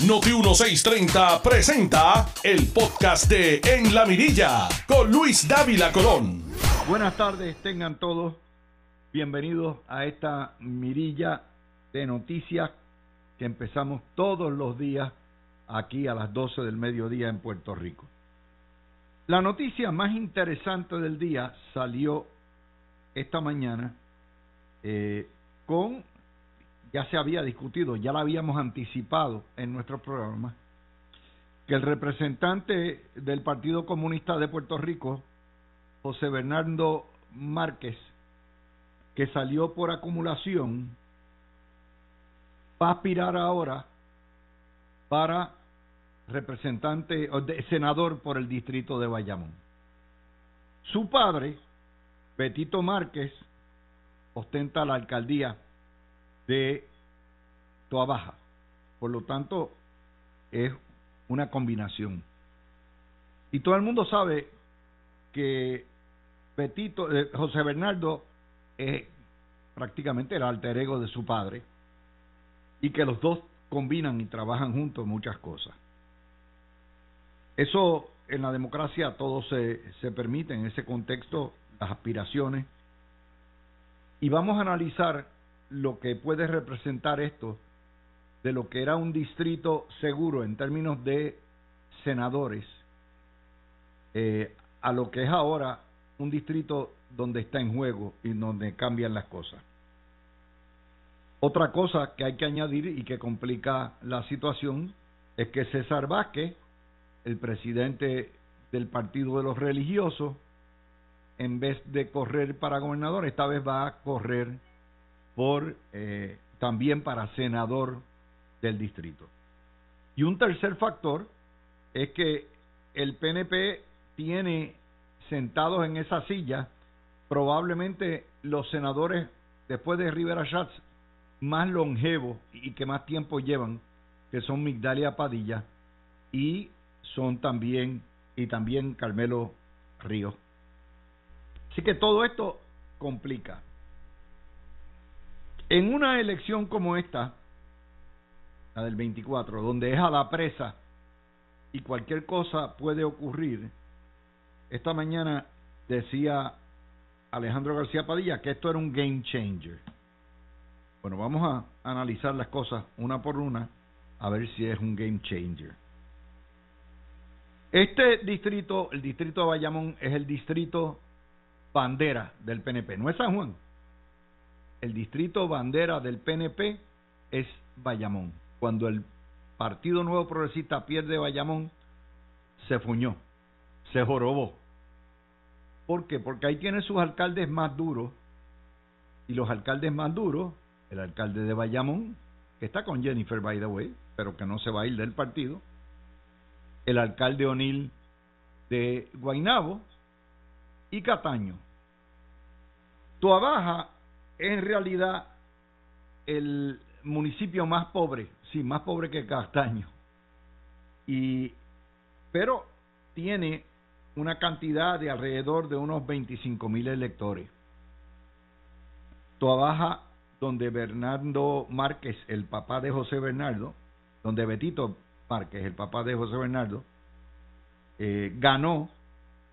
Noti 1630 presenta el podcast de En la Mirilla con Luis Dávila Colón. Buenas tardes, tengan todos bienvenidos a esta mirilla de noticias que empezamos todos los días aquí a las 12 del mediodía en Puerto Rico. La noticia más interesante del día salió esta mañana eh, con ya se había discutido, ya la habíamos anticipado en nuestro programa, que el representante del Partido Comunista de Puerto Rico, José Bernardo Márquez, que salió por acumulación, va a aspirar ahora para representante o senador por el distrito de Bayamón. Su padre, Betito Márquez, ostenta la alcaldía de Toa Baja. Por lo tanto, es una combinación. Y todo el mundo sabe que Betito, eh, José Bernardo es prácticamente el alter ego de su padre y que los dos combinan y trabajan juntos muchas cosas. Eso en la democracia todo se, se permite en ese contexto, las aspiraciones. Y vamos a analizar lo que puede representar esto de lo que era un distrito seguro en términos de senadores eh, a lo que es ahora un distrito donde está en juego y donde cambian las cosas. Otra cosa que hay que añadir y que complica la situación es que César Vázquez, el presidente del Partido de los Religiosos, en vez de correr para gobernador, esta vez va a correr por eh, también para senador del distrito. Y un tercer factor es que el PNP tiene sentados en esa silla probablemente los senadores después de Rivera Schatz más longevos y que más tiempo llevan, que son Migdalia Padilla y son también y también Carmelo Ríos. Así que todo esto complica. En una elección como esta, la del 24, donde es a la presa y cualquier cosa puede ocurrir, esta mañana decía Alejandro García Padilla que esto era un game changer. Bueno, vamos a analizar las cosas una por una a ver si es un game changer. Este distrito, el distrito de Bayamón, es el distrito bandera del PNP, no es San Juan el distrito bandera del PNP es Bayamón. Cuando el Partido Nuevo Progresista pierde Bayamón, se fuñó, se jorobó. ¿Por qué? Porque ahí tiene sus alcaldes más duros. Y los alcaldes más duros, el alcalde de Bayamón, que está con Jennifer, by the way, pero que no se va a ir del partido, el alcalde O'Neill de Guainabo y Cataño. Tuabaja en realidad el municipio más pobre, sí, más pobre que Castaño. Y pero tiene una cantidad de alrededor de unos 25 mil electores. Baja, donde Bernardo Márquez, el papá de José Bernardo, donde Betito Márquez, el papá de José Bernardo, eh, ganó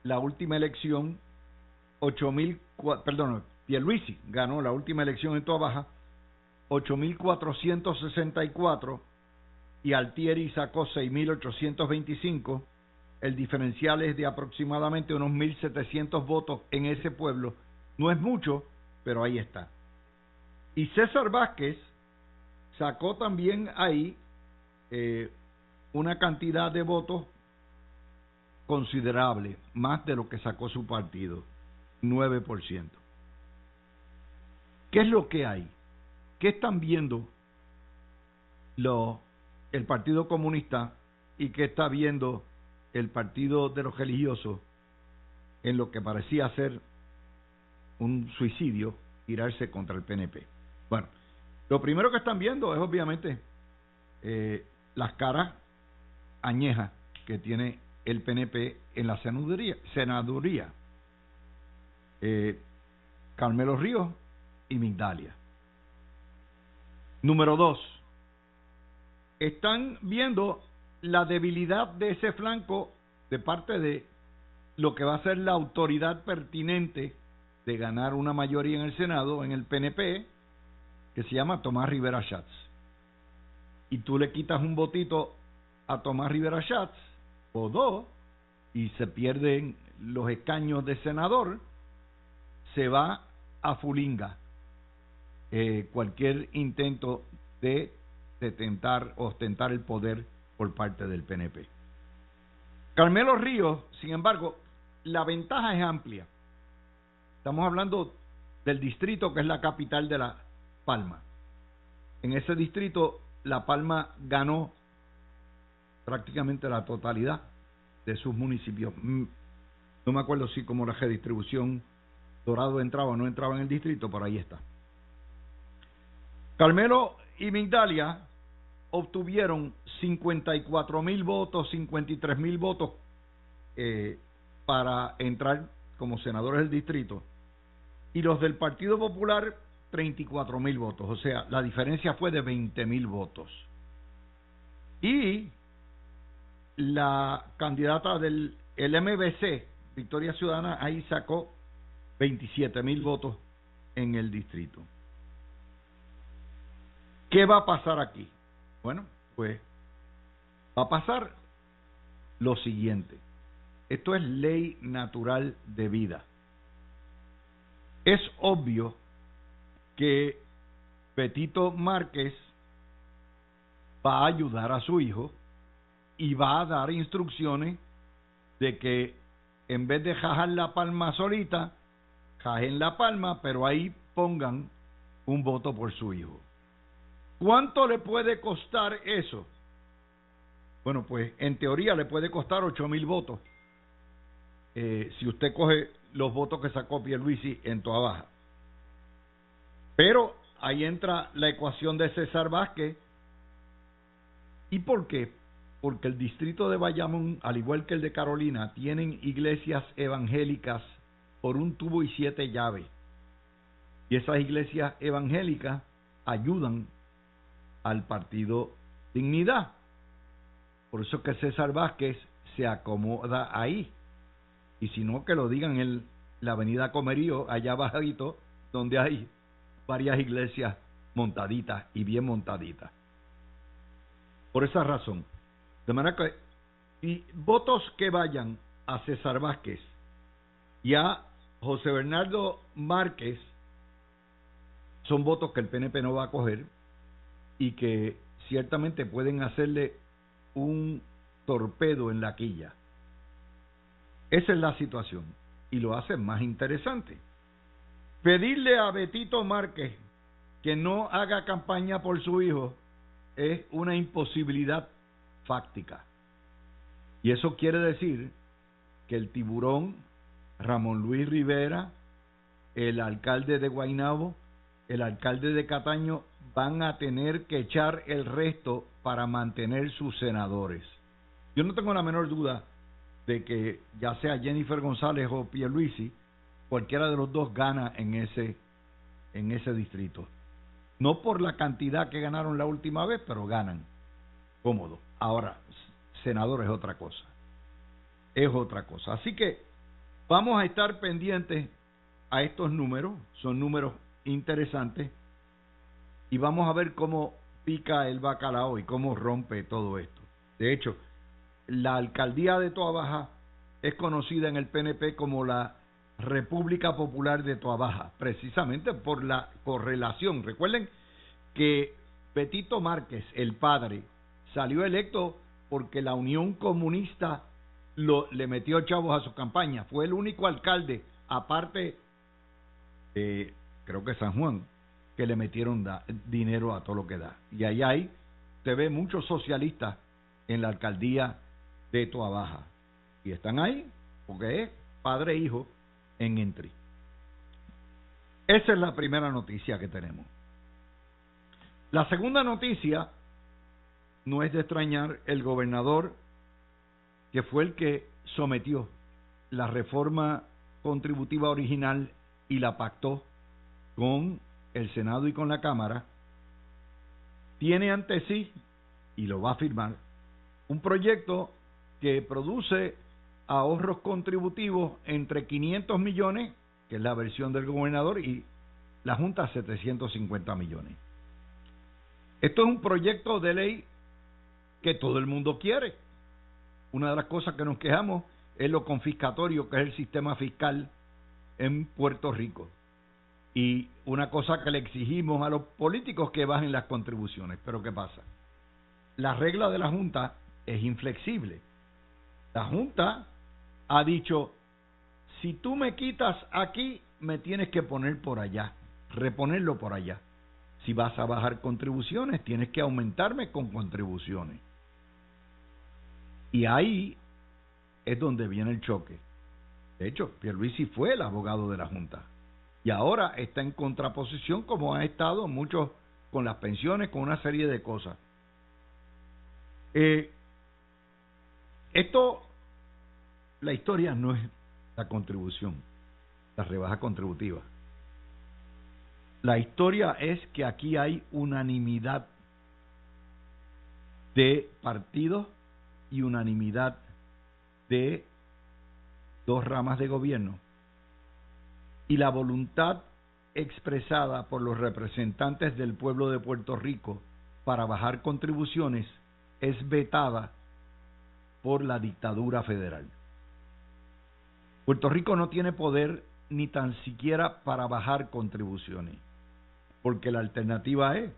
la última elección 8 mil, perdón, Pierluisi ganó la última elección en Toa Baja, 8.464 y Altieri sacó 6.825. El diferencial es de aproximadamente unos 1.700 votos en ese pueblo. No es mucho, pero ahí está. Y César Vázquez sacó también ahí eh, una cantidad de votos considerable, más de lo que sacó su partido, 9%. ¿Qué es lo que hay? ¿Qué están viendo el Partido Comunista y qué está viendo el Partido de los Religiosos en lo que parecía ser un suicidio, tirarse contra el PNP? Bueno, lo primero que están viendo es obviamente eh, las caras añejas que tiene el PNP en la senaduría. senaduría. Eh, Carmelo Ríos y Migdalia. Número dos, están viendo la debilidad de ese flanco de parte de lo que va a ser la autoridad pertinente de ganar una mayoría en el Senado, en el PNP, que se llama Tomás Rivera Schatz. Y tú le quitas un votito a Tomás Rivera Schatz, o dos, y se pierden los escaños de senador, se va a Fulinga eh, cualquier intento de, tentar ostentar el poder por parte del PNP. Carmelo Ríos, sin embargo, la ventaja es amplia. Estamos hablando del distrito que es la capital de La Palma. En ese distrito, La Palma ganó prácticamente la totalidad de sus municipios. Mm, no me acuerdo si como la redistribución Dorado entraba o no entraba en el distrito, pero ahí está. Carmelo y Migdalia obtuvieron 54 mil votos, 53 mil votos eh, para entrar como senadores del distrito y los del Partido Popular 34 mil votos, o sea, la diferencia fue de 20 mil votos. Y la candidata del el MBC, Victoria Ciudadana, ahí sacó 27 mil votos en el distrito. ¿Qué va a pasar aquí? Bueno, pues va a pasar lo siguiente. Esto es ley natural de vida. Es obvio que Petito Márquez va a ayudar a su hijo y va a dar instrucciones de que en vez de jajar la palma solita, en la palma, pero ahí pongan un voto por su hijo. ¿Cuánto le puede costar eso? Bueno, pues en teoría le puede costar ocho mil votos. Eh, si usted coge los votos que sacó Pierluisi en toda baja. Pero ahí entra la ecuación de César Vázquez. ¿Y por qué? Porque el distrito de Bayamón, al igual que el de Carolina, tienen iglesias evangélicas por un tubo y siete llaves. Y esas iglesias evangélicas ayudan al partido Dignidad. Por eso que César Vázquez se acomoda ahí. Y si no, que lo digan en la avenida Comerío, allá bajito, donde hay varias iglesias montaditas y bien montaditas. Por esa razón. De manera que, y votos que vayan a César Vázquez y a José Bernardo Márquez son votos que el PNP no va a coger y que ciertamente pueden hacerle un torpedo en la quilla. Esa es la situación y lo hace más interesante. Pedirle a Betito Márquez que no haga campaña por su hijo es una imposibilidad fáctica. Y eso quiere decir que el tiburón Ramón Luis Rivera, el alcalde de Guainabo, el alcalde de Cataño van a tener que echar el resto para mantener sus senadores. Yo no tengo la menor duda de que ya sea Jennifer González o Pierluisi, cualquiera de los dos gana en ese en ese distrito. No por la cantidad que ganaron la última vez, pero ganan cómodo. Ahora, senador es otra cosa. Es otra cosa. Así que Vamos a estar pendientes a estos números, son números interesantes, y vamos a ver cómo pica el bacalao y cómo rompe todo esto. De hecho, la alcaldía de Toa Baja es conocida en el PNP como la República Popular de Toa Baja, precisamente por la correlación. Recuerden que Petito Márquez, el padre, salió electo porque la Unión Comunista lo, le metió chavos a su campaña. Fue el único alcalde, aparte, creo que San Juan, que le metieron dinero a todo lo que da. Y ahí hay, se ve muchos socialistas en la alcaldía de Toa Baja. Y están ahí porque es padre e hijo en Entry. Esa es la primera noticia que tenemos. La segunda noticia no es de extrañar, el gobernador que fue el que sometió la reforma contributiva original y la pactó con el Senado y con la Cámara, tiene ante sí, y lo va a firmar, un proyecto que produce ahorros contributivos entre 500 millones, que es la versión del gobernador, y la Junta 750 millones. Esto es un proyecto de ley que todo el mundo quiere. Una de las cosas que nos quejamos es lo confiscatorio que es el sistema fiscal en Puerto Rico. Y una cosa que le exigimos a los políticos que bajen las contribuciones. Pero ¿qué pasa? La regla de la Junta es inflexible. La Junta ha dicho, si tú me quitas aquí, me tienes que poner por allá, reponerlo por allá. Si vas a bajar contribuciones, tienes que aumentarme con contribuciones. Y ahí es donde viene el choque. De hecho, Pierluisi fue el abogado de la Junta. Y ahora está en contraposición como ha estado muchos con las pensiones, con una serie de cosas. Eh, esto, la historia no es la contribución, la rebaja contributiva. La historia es que aquí hay unanimidad de partidos y unanimidad de dos ramas de gobierno y la voluntad expresada por los representantes del pueblo de Puerto Rico para bajar contribuciones es vetada por la dictadura federal. Puerto Rico no tiene poder ni tan siquiera para bajar contribuciones, porque la alternativa es,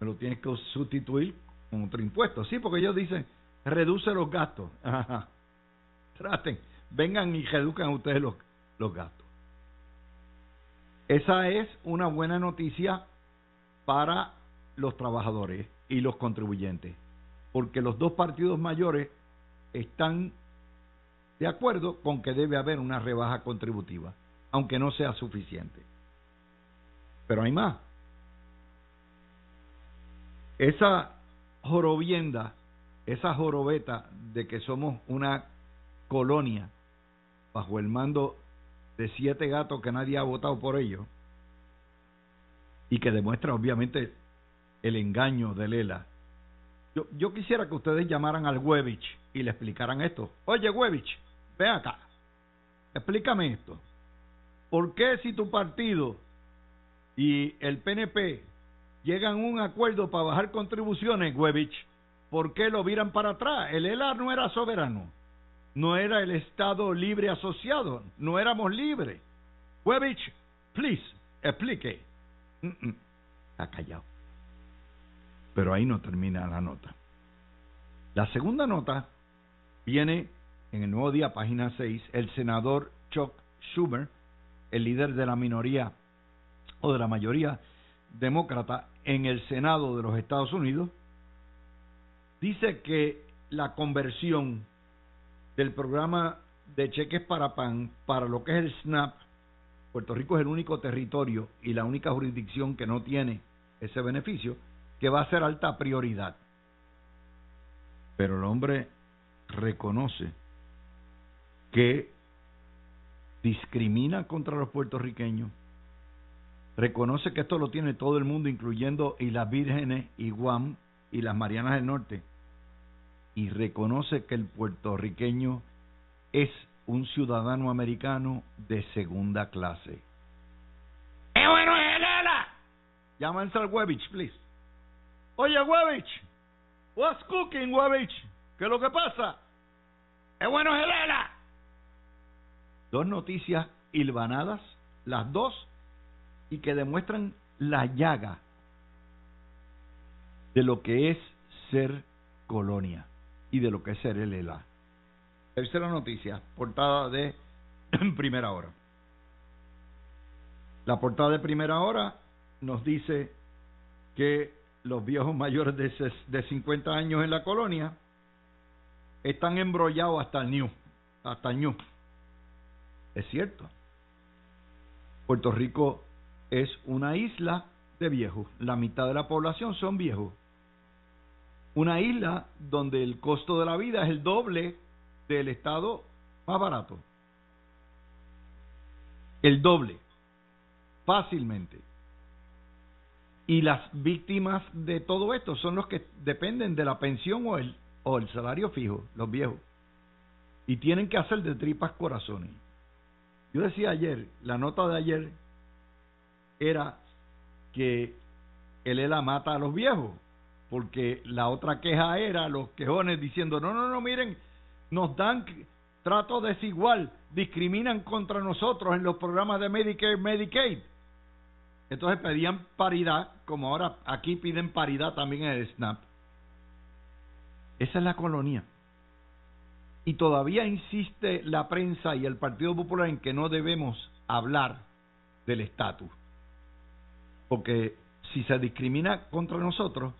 me lo tienes que sustituir con otro impuesto. Sí, porque ellos dicen, reduce los gastos. Traten, vengan y reduzcan ustedes los, los gastos. Esa es una buena noticia para los trabajadores y los contribuyentes, porque los dos partidos mayores están de acuerdo con que debe haber una rebaja contributiva, aunque no sea suficiente. Pero hay más. Esa jorobienda, esa jorobeta de que somos una colonia bajo el mando de siete gatos que nadie ha votado por ellos y que demuestra obviamente el engaño de Lela. Yo, yo quisiera que ustedes llamaran al Webich y le explicaran esto. Oye, Webich, ven acá, explícame esto. ¿Por qué si tu partido y el PNP llegan a un acuerdo para bajar contribuciones, Webich, ¿por qué lo viran para atrás? El ELA no era soberano no era el Estado libre asociado, no éramos libres. Webich, please, explique. Está callado. Pero ahí no termina la nota. La segunda nota viene en el nuevo día, página 6, el senador Chuck Schumer, el líder de la minoría o de la mayoría demócrata en el Senado de los Estados Unidos, dice que la conversión del programa de cheques para PAN para lo que es el SNAP, Puerto Rico es el único territorio y la única jurisdicción que no tiene ese beneficio, que va a ser alta prioridad. Pero el hombre reconoce que discrimina contra los puertorriqueños, reconoce que esto lo tiene todo el mundo, incluyendo y las vírgenes y Guam y las Marianas del Norte, y reconoce que el puertorriqueño es un ciudadano americano de segunda clase. ¡Qué bueno es! Llámanse al Webich, please. Oye, Webich, what's cooking, Webich? ¿Qué es lo que pasa? ¡Qué bueno es! Dos noticias hilvanadas, las dos, y que demuestran la llaga de lo que es ser colonia y de lo que es ser el ELA. Tercera noticia, portada de primera hora. La portada de primera hora nos dice que los viejos mayores de, de 50 años en la colonia están embrollados hasta el New, hasta el New. Es cierto. Puerto Rico es una isla de viejos. La mitad de la población son viejos una isla donde el costo de la vida es el doble del estado más barato. El doble, fácilmente. Y las víctimas de todo esto son los que dependen de la pensión o el, o el salario fijo, los viejos. Y tienen que hacer de tripas corazones. Yo decía ayer, la nota de ayer era que el ELA mata a los viejos, porque la otra queja era los quejones diciendo, no, no, no, miren, nos dan trato desigual, discriminan contra nosotros en los programas de Medicare Medicaid. Entonces pedían paridad, como ahora aquí piden paridad también en el SNAP. Esa es la colonia. Y todavía insiste la prensa y el Partido Popular en que no debemos hablar del estatus. Porque si se discrimina contra nosotros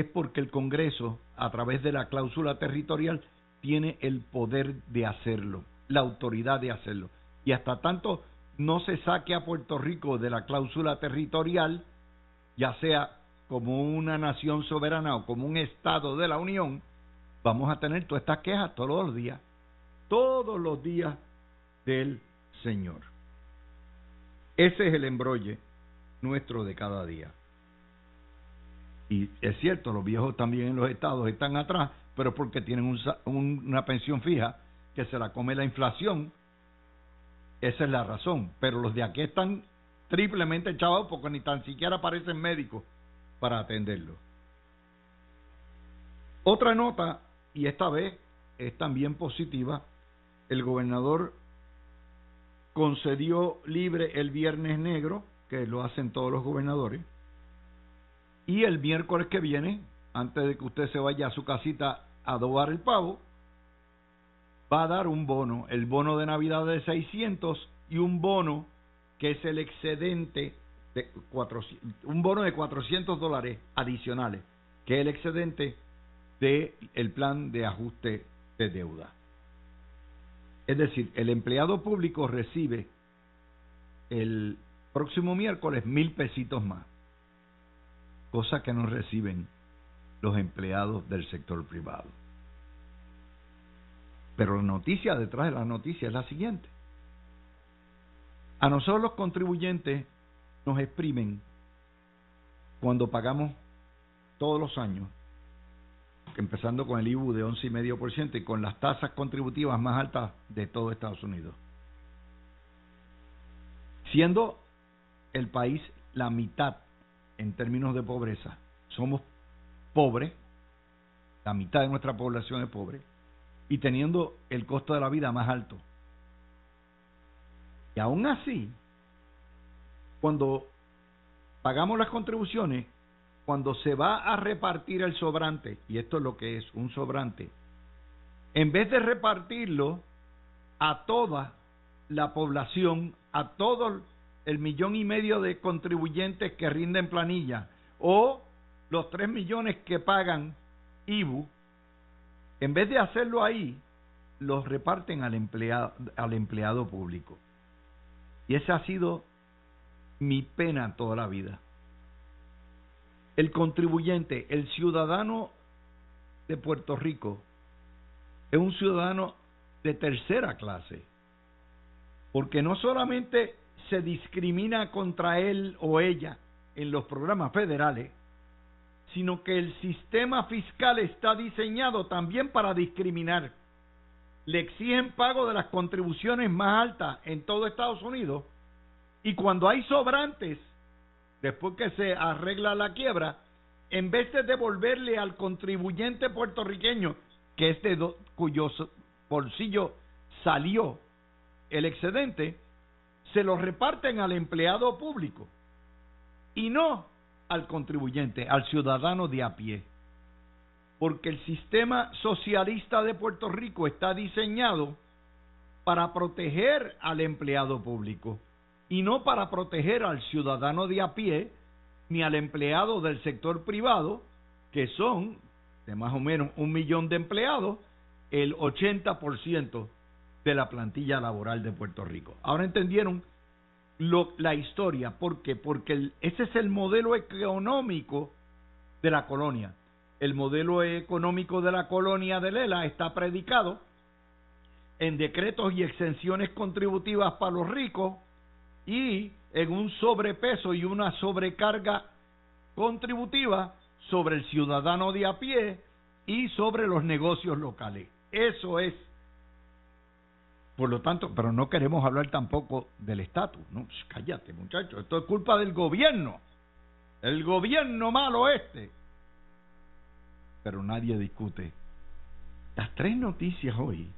es porque el Congreso, a través de la cláusula territorial, tiene el poder de hacerlo, la autoridad de hacerlo. Y hasta tanto no se saque a Puerto Rico de la cláusula territorial, ya sea como una nación soberana o como un Estado de la Unión, vamos a tener todas estas quejas todos los días, todos los días del Señor. Ese es el embrolle nuestro de cada día. Y es cierto, los viejos también en los estados están atrás, pero porque tienen una pensión fija que se la come la inflación. Esa es la razón. Pero los de aquí están triplemente echados porque ni tan siquiera aparecen médicos para atenderlo. Otra nota, y esta vez es también positiva, el gobernador concedió libre el viernes negro, que lo hacen todos los gobernadores, y el miércoles que viene, antes de que usted se vaya a su casita a adobar el pavo, va a dar un bono, el bono de Navidad de 600 y un bono que es el excedente de 400, un bono de 400 dólares adicionales, que es el excedente del el plan de ajuste de deuda. Es decir, el empleado público recibe el próximo miércoles mil pesitos más cosa que no reciben los empleados del sector privado. Pero la noticia detrás de la noticia es la siguiente. A nosotros los contribuyentes nos exprimen cuando pagamos todos los años, empezando con el IBU de 11,5% y con las tasas contributivas más altas de todo Estados Unidos. Siendo el país la mitad en términos de pobreza. Somos pobres, la mitad de nuestra población es pobre, y teniendo el costo de la vida más alto. Y aún así, cuando pagamos las contribuciones, cuando se va a repartir el sobrante, y esto es lo que es un sobrante, en vez de repartirlo a toda la población, a todo el millón y medio de contribuyentes que rinden planilla o los tres millones que pagan IBU, en vez de hacerlo ahí, los reparten al empleado, al empleado público. Y esa ha sido mi pena toda la vida. El contribuyente, el ciudadano de Puerto Rico, es un ciudadano de tercera clase, porque no solamente se discrimina contra él o ella en los programas federales, sino que el sistema fiscal está diseñado también para discriminar. Le exigen pago de las contribuciones más altas en todo Estados Unidos y cuando hay sobrantes, después que se arregla la quiebra, en vez de devolverle al contribuyente puertorriqueño, que es de cuyo bolsillo salió el excedente, se lo reparten al empleado público y no al contribuyente, al ciudadano de a pie. Porque el sistema socialista de Puerto Rico está diseñado para proteger al empleado público y no para proteger al ciudadano de a pie ni al empleado del sector privado, que son de más o menos un millón de empleados, el 80% de la plantilla laboral de Puerto Rico. Ahora entendieron lo, la historia, ¿por qué? Porque ese es el modelo económico de la colonia. El modelo económico de la colonia de Lela está predicado en decretos y exenciones contributivas para los ricos y en un sobrepeso y una sobrecarga contributiva sobre el ciudadano de a pie y sobre los negocios locales. Eso es. Por lo tanto, pero no queremos hablar tampoco del estatus. No, cállate, muchachos. Esto es culpa del gobierno. El gobierno malo este. Pero nadie discute. Las tres noticias hoy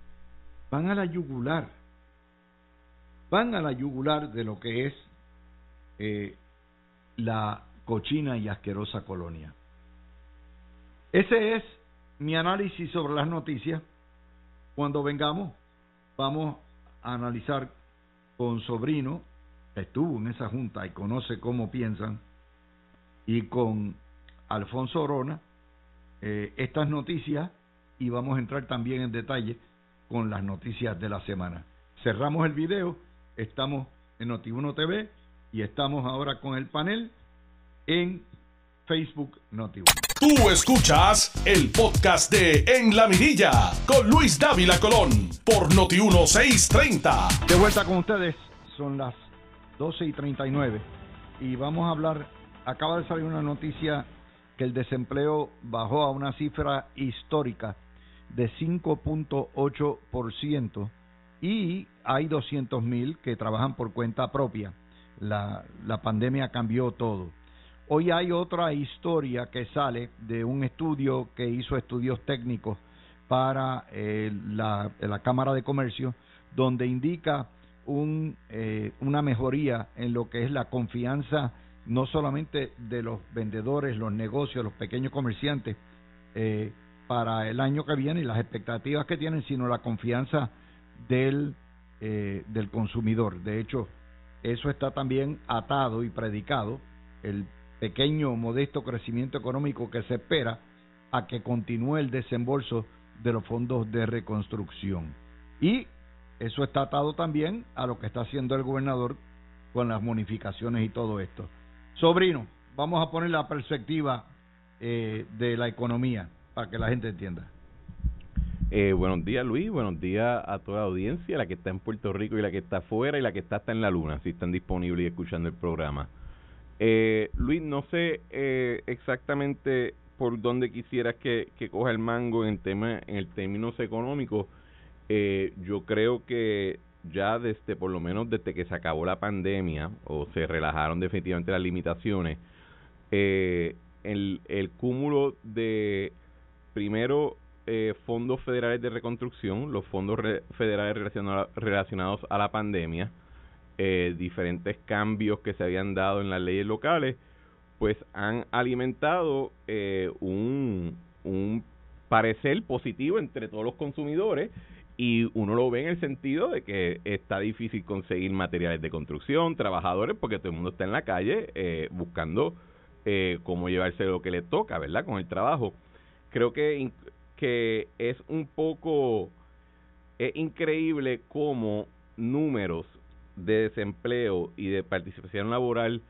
van a la yugular. Van a la yugular de lo que es eh, la cochina y asquerosa colonia. Ese es mi análisis sobre las noticias. Cuando vengamos, vamos a analizar con Sobrino, estuvo en esa junta y conoce cómo piensan, y con Alfonso Orona, eh, estas noticias y vamos a entrar también en detalle con las noticias de la semana. Cerramos el video, estamos en Noti1 TV y estamos ahora con el panel en Facebook Noti1. Tú escuchas el podcast de En la Mirilla con Luis Dávila Colón por Noti1 630. De vuelta con ustedes, son las 12 y 39 y vamos a hablar, acaba de salir una noticia que el desempleo bajó a una cifra histórica de 5.8% y hay 200 mil que trabajan por cuenta propia. La, la pandemia cambió todo. Hoy hay otra historia que sale de un estudio que hizo estudios técnicos para eh, la, Cámara de Comercio, donde indica un, eh, una mejoría en lo que es la confianza no solamente de los vendedores, los negocios, los pequeños comerciantes, eh, para el año que viene y las expectativas que tienen, sino la confianza del, eh, del consumidor. De hecho, eso está también atado y predicado, el pequeño, modesto crecimiento económico que se espera a que continúe el desembolso de los fondos de reconstrucción. Y eso está atado también a lo que está haciendo el gobernador con las bonificaciones y todo esto. Sobrino, vamos a poner la perspectiva eh, de la economía para que la gente entienda. Eh, buenos días Luis, buenos días a toda la audiencia, la que está en Puerto Rico y la que está afuera y la que está hasta en la luna, si están disponibles y escuchando el programa. Eh, Luis, no sé eh, exactamente por dónde quisieras que, coja el mango en, tema, en el términos económicos. Eh, yo creo que ya desde, por lo menos desde que se acabó la pandemia o se relajaron definitivamente las limitaciones, eh, el, el cúmulo de primero eh, fondos federales de reconstrucción, los fondos federales relacionados a la pandemia, eh, diferentes cambios que se habían dado en las leyes locales, pues han alimentado eh, un, un parecer positivo entre todos los consumidores y uno lo ve en el sentido de que está difícil conseguir materiales de construcción, trabajadores, porque todo el mundo está en la calle eh, buscando eh, cómo llevarse lo que le toca, ¿verdad? Con el trabajo creo que, que es un poco es increíble cómo números de desempleo y de participación laboral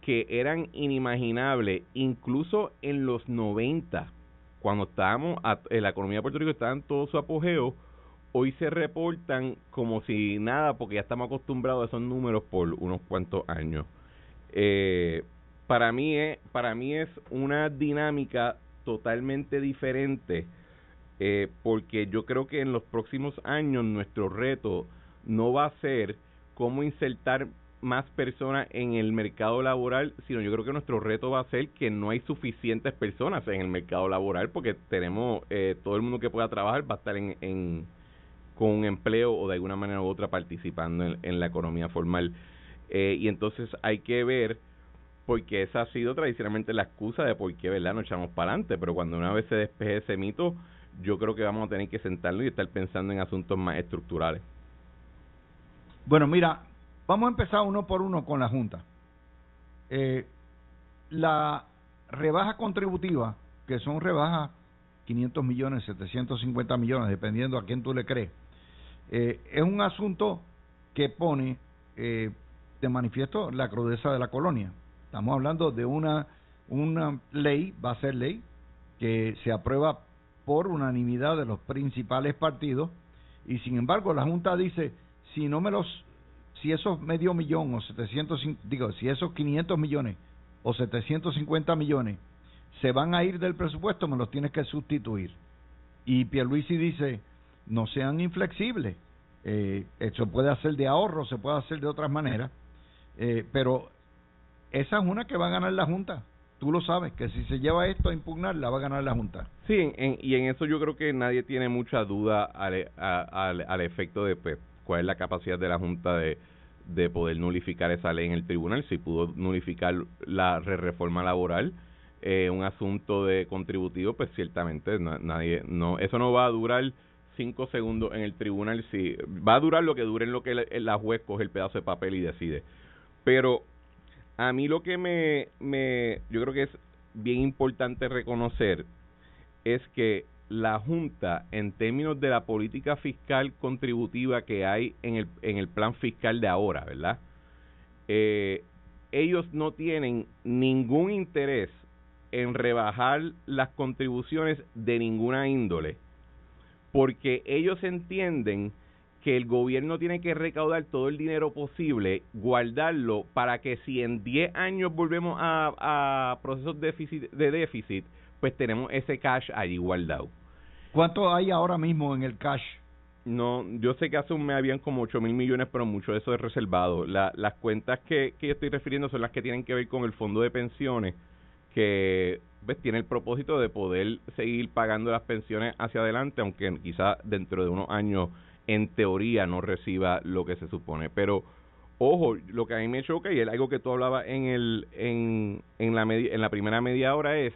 que eran inimaginables incluso en los 90 cuando estábamos en la economía de Puerto Rico estaba en todo su apogeo hoy se reportan como si nada porque ya estamos acostumbrados a esos números por unos cuantos años. Eh, para mí es para mí es una dinámica totalmente diferente eh, porque yo creo que en los próximos años nuestro reto no va a ser cómo insertar más personas en el mercado laboral, sino yo creo que nuestro reto va a ser que no hay suficientes personas en el mercado laboral porque tenemos eh, todo el mundo que pueda trabajar va a estar en, en con un empleo o de alguna manera u otra participando en, la economía formal. Eh, y entonces hay que ver porque esa ha sido tradicionalmente la excusa de por qué, ¿verdad?, nos echamos para adelante, pero cuando una vez se despeje ese mito, yo creo que vamos a tener que sentarnos y estar pensando en asuntos más estructurales. Bueno, mira, vamos a empezar uno por uno con la Junta. Eh, la rebaja contributiva, que son rebajas 500 millones, 750 millones, dependiendo a quién tú le crees, eh, es un asunto que pone eh, de manifiesto la crudeza de la colonia. Estamos hablando de una, una ley, va a ser ley, que se aprueba por unanimidad de los principales partidos y sin embargo la Junta dice, si no me los, si esos medio millón o 700, digo, si esos 500 millones o 750 millones se van a ir del presupuesto, me los tienes que sustituir. Y Pierluisi dice, no sean inflexibles. Eh, eso puede hacer de ahorro, se puede hacer de otras maneras, eh, pero esa es una que va a ganar la Junta. Tú lo sabes, que si se lleva esto a impugnar, la va a ganar la Junta. Sí, y en eso yo creo que nadie tiene mucha duda al, al, efecto de pues, cuál es la capacidad de la Junta de, de poder nulificar esa ley en el tribunal, si pudo nulificar la reforma laboral, eh, un asunto de contributivo, pues ciertamente nadie, no, eso no va a durar cinco segundos en el tribunal, si va a durar lo que dure en lo que la juez coge el pedazo de papel y decide. Pero a mí lo que me, me, yo creo que es bien importante reconocer es que la Junta, en términos de la política fiscal contributiva que hay en el, en el plan fiscal de ahora, ¿verdad? Eh, ellos no tienen ningún interés en rebajar las contribuciones de ninguna índole, porque ellos entienden que el gobierno tiene que recaudar todo el dinero posible, guardarlo para que si en 10 años volvemos a, procesos déficit, de déficit, pues tenemos ese cash allí guardado. ¿Cuánto hay ahora mismo en el cash? No, yo sé que hace un mes habían como 8 mil millones, pero mucho de eso es reservado. La, las cuentas que, que yo estoy refiriendo son las que tienen que ver con el fondo de pensiones, que pues, tiene el propósito de poder seguir pagando las pensiones hacia adelante, aunque quizá dentro de unos años en teoría no reciba lo que se supone. Pero ojo, lo que a mí me choca y es algo que tú hablabas en el en, en la en la primera media hora es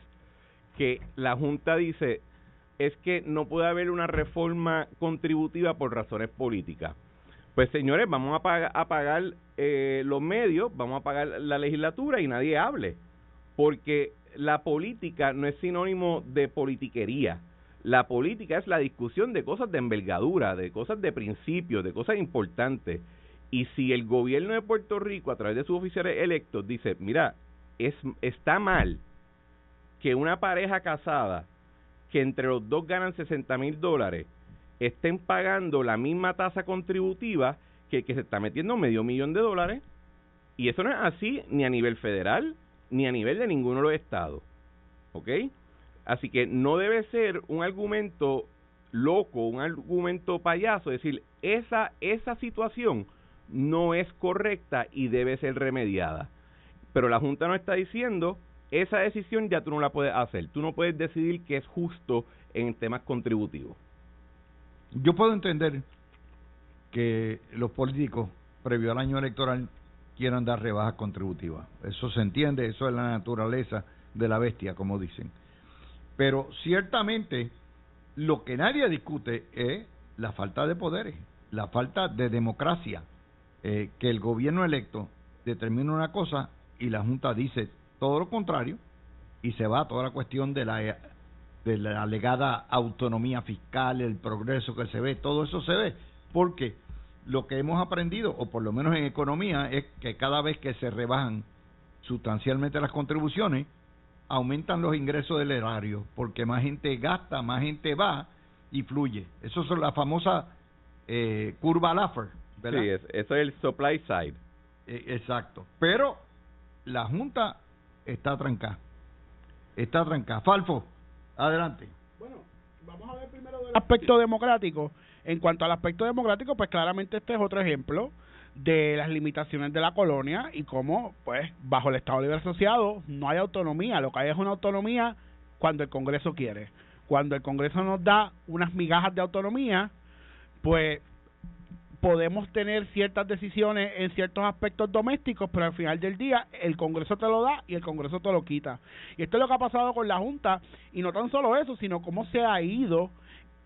que la junta dice es que no puede haber una reforma contributiva por razones políticas. Pues señores, vamos a, pagar, a pagar eh, los medios, vamos a pagar la legislatura y nadie hable, porque la política no es sinónimo de politiquería la política es la discusión de cosas de envergadura, de cosas de principios, de cosas importantes. Y si el gobierno de Puerto Rico, a través de sus oficiales electos, dice, mira, es, está mal que una pareja casada, que entre los dos ganan 60 mil dólares, estén pagando la misma tasa contributiva que que se está metiendo medio millón de dólares. Y eso no es así ni a nivel federal, ni a nivel de ninguno de los estados. ¿Ok? Así que no debe ser un argumento loco, un argumento payaso, decir, esa, esa situación no es correcta y debe ser remediada. Pero la Junta no está diciendo, esa decisión ya tú no la puedes hacer, tú no puedes decidir que es justo en temas contributivos. Yo puedo entender que los políticos, previo al año electoral, quieran dar rebajas contributivas. Eso se entiende, eso es la naturaleza de la bestia, como dicen. Pero ciertamente lo que nadie discute es la falta de poderes, la falta de democracia, eh, que el gobierno electo determina una cosa y la Junta dice todo lo contrario y se va a toda la cuestión de la, de la alegada autonomía fiscal, el progreso que se ve, todo eso se ve, porque lo que hemos aprendido, o por lo menos en economía, es que cada vez que se rebajan sustancialmente las contribuciones, aumentan los ingresos del erario, porque más gente gasta, más gente va y fluye. Eso es la famosa eh, curva Laffer, ¿verdad? Sí, eso es el supply side. E, exacto. Pero la Junta está trancada. Está trancada. Falfo, adelante. Bueno, vamos a ver primero del aspecto democrático. En cuanto al aspecto democrático, pues claramente este es otro ejemplo de las limitaciones de la colonia y cómo, pues, bajo el Estado Libre Asociado no hay autonomía. Lo que hay es una autonomía cuando el Congreso quiere. Cuando el Congreso nos da unas migajas de autonomía, pues podemos tener ciertas decisiones en ciertos aspectos domésticos, pero al final del día el Congreso te lo da y el Congreso te lo quita. Y esto es lo que ha pasado con la Junta, y no tan solo eso, sino cómo se ha ido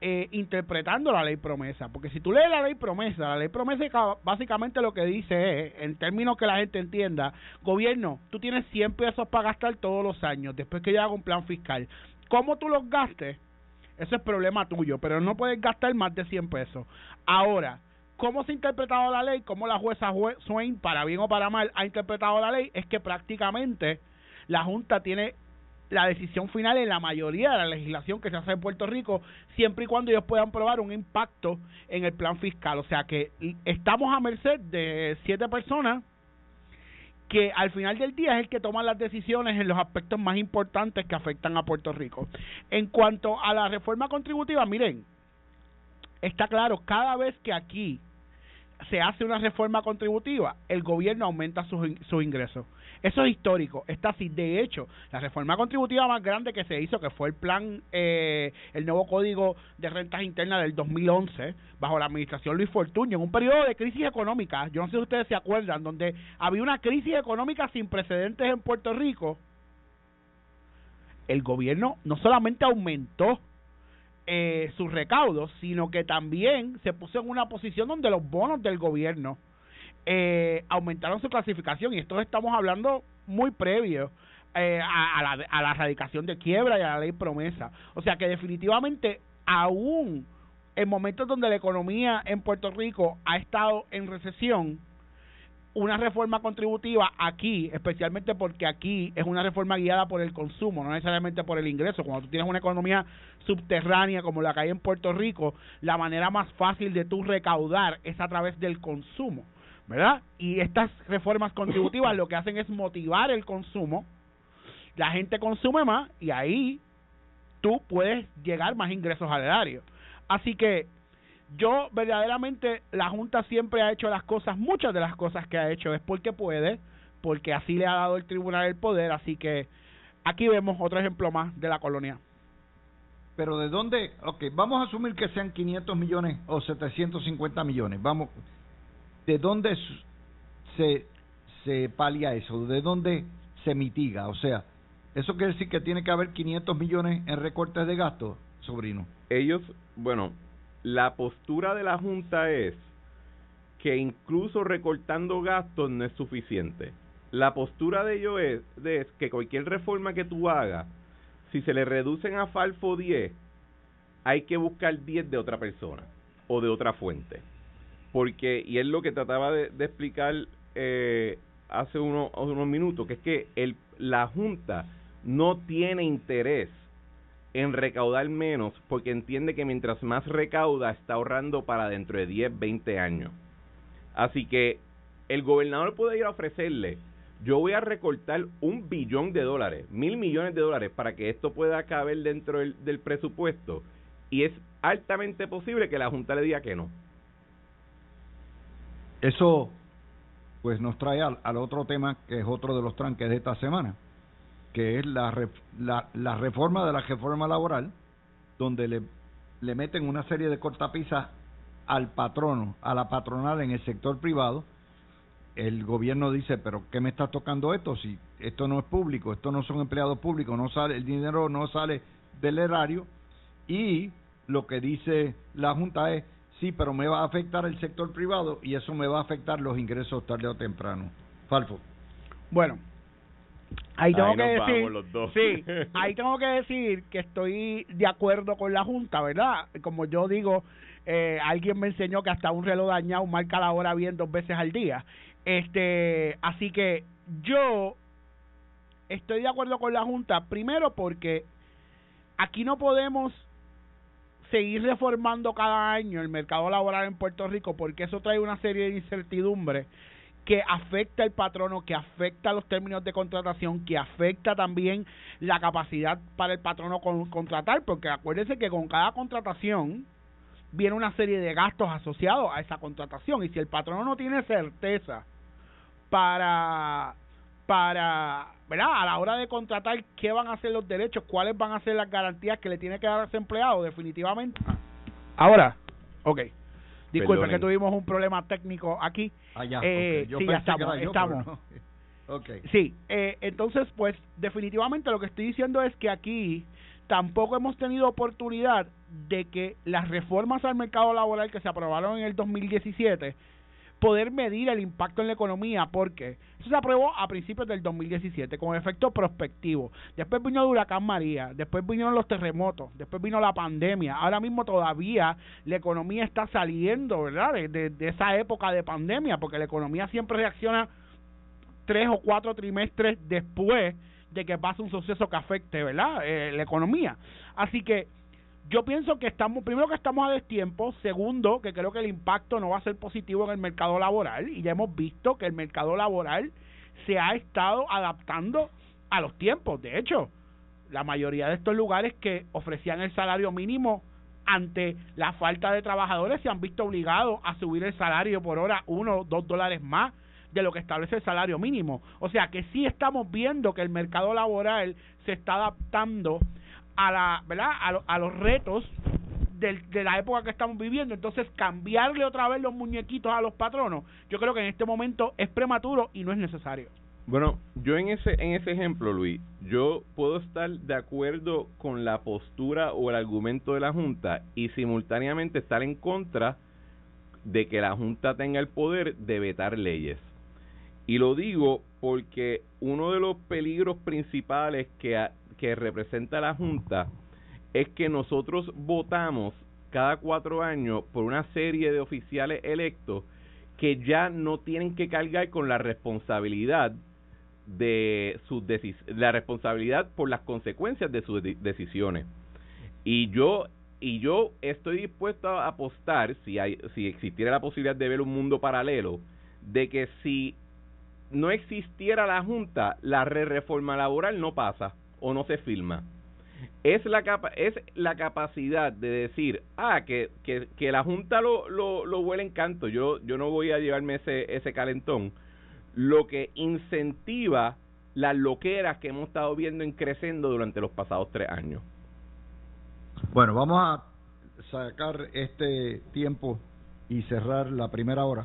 eh, interpretando la ley promesa. Porque si tú lees la ley promesa, la ley promesa básicamente lo que dice es, en términos que la gente entienda, gobierno, tú tienes 100 pesos para gastar todos los años, después que yo haga un plan fiscal. ¿Cómo tú los gastes? Eso es problema tuyo, pero no puedes gastar más de 100 pesos. Ahora, ¿cómo se ha interpretado la ley? ¿Cómo la jueza Swain, para bien o para mal, ha interpretado la ley? Es que prácticamente la Junta tiene la decisión final en la mayoría de la legislación que se hace en Puerto Rico, siempre y cuando ellos puedan probar un impacto en el plan fiscal. O sea que estamos a merced de siete personas que al final del día es el que toma las decisiones en los aspectos más importantes que afectan a Puerto Rico. En cuanto a la reforma contributiva, miren, está claro, cada vez que aquí se hace una reforma contributiva, el gobierno aumenta sus, sus ingresos. Eso es histórico, está así. De hecho, la reforma contributiva más grande que se hizo, que fue el plan, eh, el nuevo código de rentas internas del 2011, bajo la administración Luis Fortuño, en un periodo de crisis económica, yo no sé si ustedes se acuerdan, donde había una crisis económica sin precedentes en Puerto Rico, el gobierno no solamente aumentó eh, sus recaudos, sino que también se puso en una posición donde los bonos del gobierno eh, aumentaron su clasificación y esto estamos hablando muy previo eh, a, la, a la erradicación de quiebra y a la ley promesa. O sea que definitivamente aún en momentos donde la economía en Puerto Rico ha estado en recesión, una reforma contributiva aquí, especialmente porque aquí es una reforma guiada por el consumo, no necesariamente por el ingreso. Cuando tú tienes una economía subterránea como la que hay en Puerto Rico, la manera más fácil de tú recaudar es a través del consumo. ¿verdad? Y estas reformas contributivas lo que hacen es motivar el consumo, la gente consume más y ahí tú puedes llegar más ingresos al erario. Así que yo verdaderamente la Junta siempre ha hecho las cosas, muchas de las cosas que ha hecho es porque puede, porque así le ha dado el tribunal el poder, así que aquí vemos otro ejemplo más de la colonia. Pero de dónde, ok, vamos a asumir que sean 500 millones o 750 millones, vamos, ¿de dónde se, se palia eso? ¿De dónde se mitiga? O sea, ¿eso quiere decir que tiene que haber 500 millones en recortes de gastos, sobrino? Ellos, bueno, la postura de la Junta es que incluso recortando gastos no es suficiente. La postura de ellos es, que cualquier reforma que tú hagas, si se le reducen a Falfo 10, hay que buscar 10 de otra persona o de otra fuente porque, y es lo que trataba de, explicar eh, hace uno, unos minutos, que es que la Junta no tiene interés en recaudar menos porque entiende que mientras más recauda está ahorrando para dentro de 10, 20 años. Así que el gobernador puede ir a ofrecerle, yo voy a recortar un billón de dólares, mil millones de dólares para que esto pueda caber dentro del, del presupuesto y es altamente posible que la Junta le diga que no. Eso pues nos trae al, otro tema que es otro de los tranques de esta semana, que es la, la, reforma de la reforma laboral, donde le, le meten una serie de cortapisas al patrono, a la patronal en el sector privado. El gobierno dice, pero ¿qué me está tocando esto? Si esto no es público, esto no son empleados públicos, no sale el dinero no sale del erario y lo que dice la Junta es Sí, pero me va a afectar el sector privado y eso me va a afectar los ingresos tarde o temprano. Falfo. Bueno, ahí tengo que decir, sí, ahí tengo que decir que estoy de acuerdo con la junta, ¿verdad? Como yo digo, eh, alguien me enseñó que hasta un reloj dañado marca la hora bien dos veces al día. Este, así que yo estoy de acuerdo con la junta primero porque aquí no podemos seguir reformando cada año el mercado laboral en Puerto Rico porque eso trae una serie de incertidumbres que afecta al patrono, que afecta los términos de contratación, que afecta también la capacidad para el patrono con, contratar, porque acuérdense que con cada contratación viene una serie de gastos asociados a esa contratación y si el patrono no tiene certeza para para, ¿verdad? A la hora de contratar, ¿qué van a ser los derechos? ¿Cuáles van a ser las garantías que le tiene que dar a ese empleado? Definitivamente. Ahora, ok. Disculpe que tuvimos un problema técnico aquí. Ah, ya, eh, sí, ya estamos. estamos. okay. Sí, eh, entonces, pues, definitivamente lo que estoy diciendo es que aquí tampoco hemos tenido oportunidad de que las reformas al mercado laboral que se aprobaron en el 2017 poder medir el impacto en la economía, porque eso se aprobó a principios del 2017 con efecto prospectivo. Después vino el huracán María, después vinieron los terremotos, después vino la pandemia. Ahora mismo todavía la economía está saliendo, ¿verdad? De, de, esa época de pandemia, porque la economía siempre reacciona tres o cuatro trimestres después de que pase un suceso que afecte, ¿verdad? Eh, la economía. Así que yo pienso que estamos, primero que estamos a destiempo, segundo que creo que el impacto no va a ser positivo en el mercado laboral y ya hemos visto que el mercado laboral se ha estado adaptando a los tiempos. De hecho, la mayoría de estos lugares que ofrecían el salario mínimo ante la falta de trabajadores se han visto obligados a subir el salario por hora uno o dos dólares más de lo que establece el salario mínimo. O sea que sí estamos viendo que el mercado laboral se está adaptando a la, ¿verdad? A, los retos de la época que estamos viviendo. Entonces, cambiarle otra vez los muñequitos a los patronos, yo creo que en este momento es prematuro y no es necesario. Bueno, yo en ese en ese ejemplo, Luis, yo puedo estar de acuerdo con la postura o el argumento de la Junta y simultáneamente estar en contra de que la Junta tenga el poder de vetar leyes. Y lo digo porque uno de los peligros principales que, que representa la Junta es que nosotros votamos cada cuatro años por una serie de oficiales electos que ya no tienen que cargar con la responsabilidad de sus la responsabilidad por las consecuencias de sus decisiones. Y yo y yo estoy dispuesto a apostar si hay si existiera la posibilidad de ver un mundo paralelo de que si no existiera la junta, la re reforma laboral no pasa o no se firma. Es la es la capacidad de decir, ah, que, que, que la junta lo, lo, lo huele en canto, yo yo no voy a llevarme ese ese calentón lo que incentiva las loqueras que hemos estado viendo en creciendo durante los pasados tres años. Bueno, vamos a sacar este tiempo y cerrar la primera hora.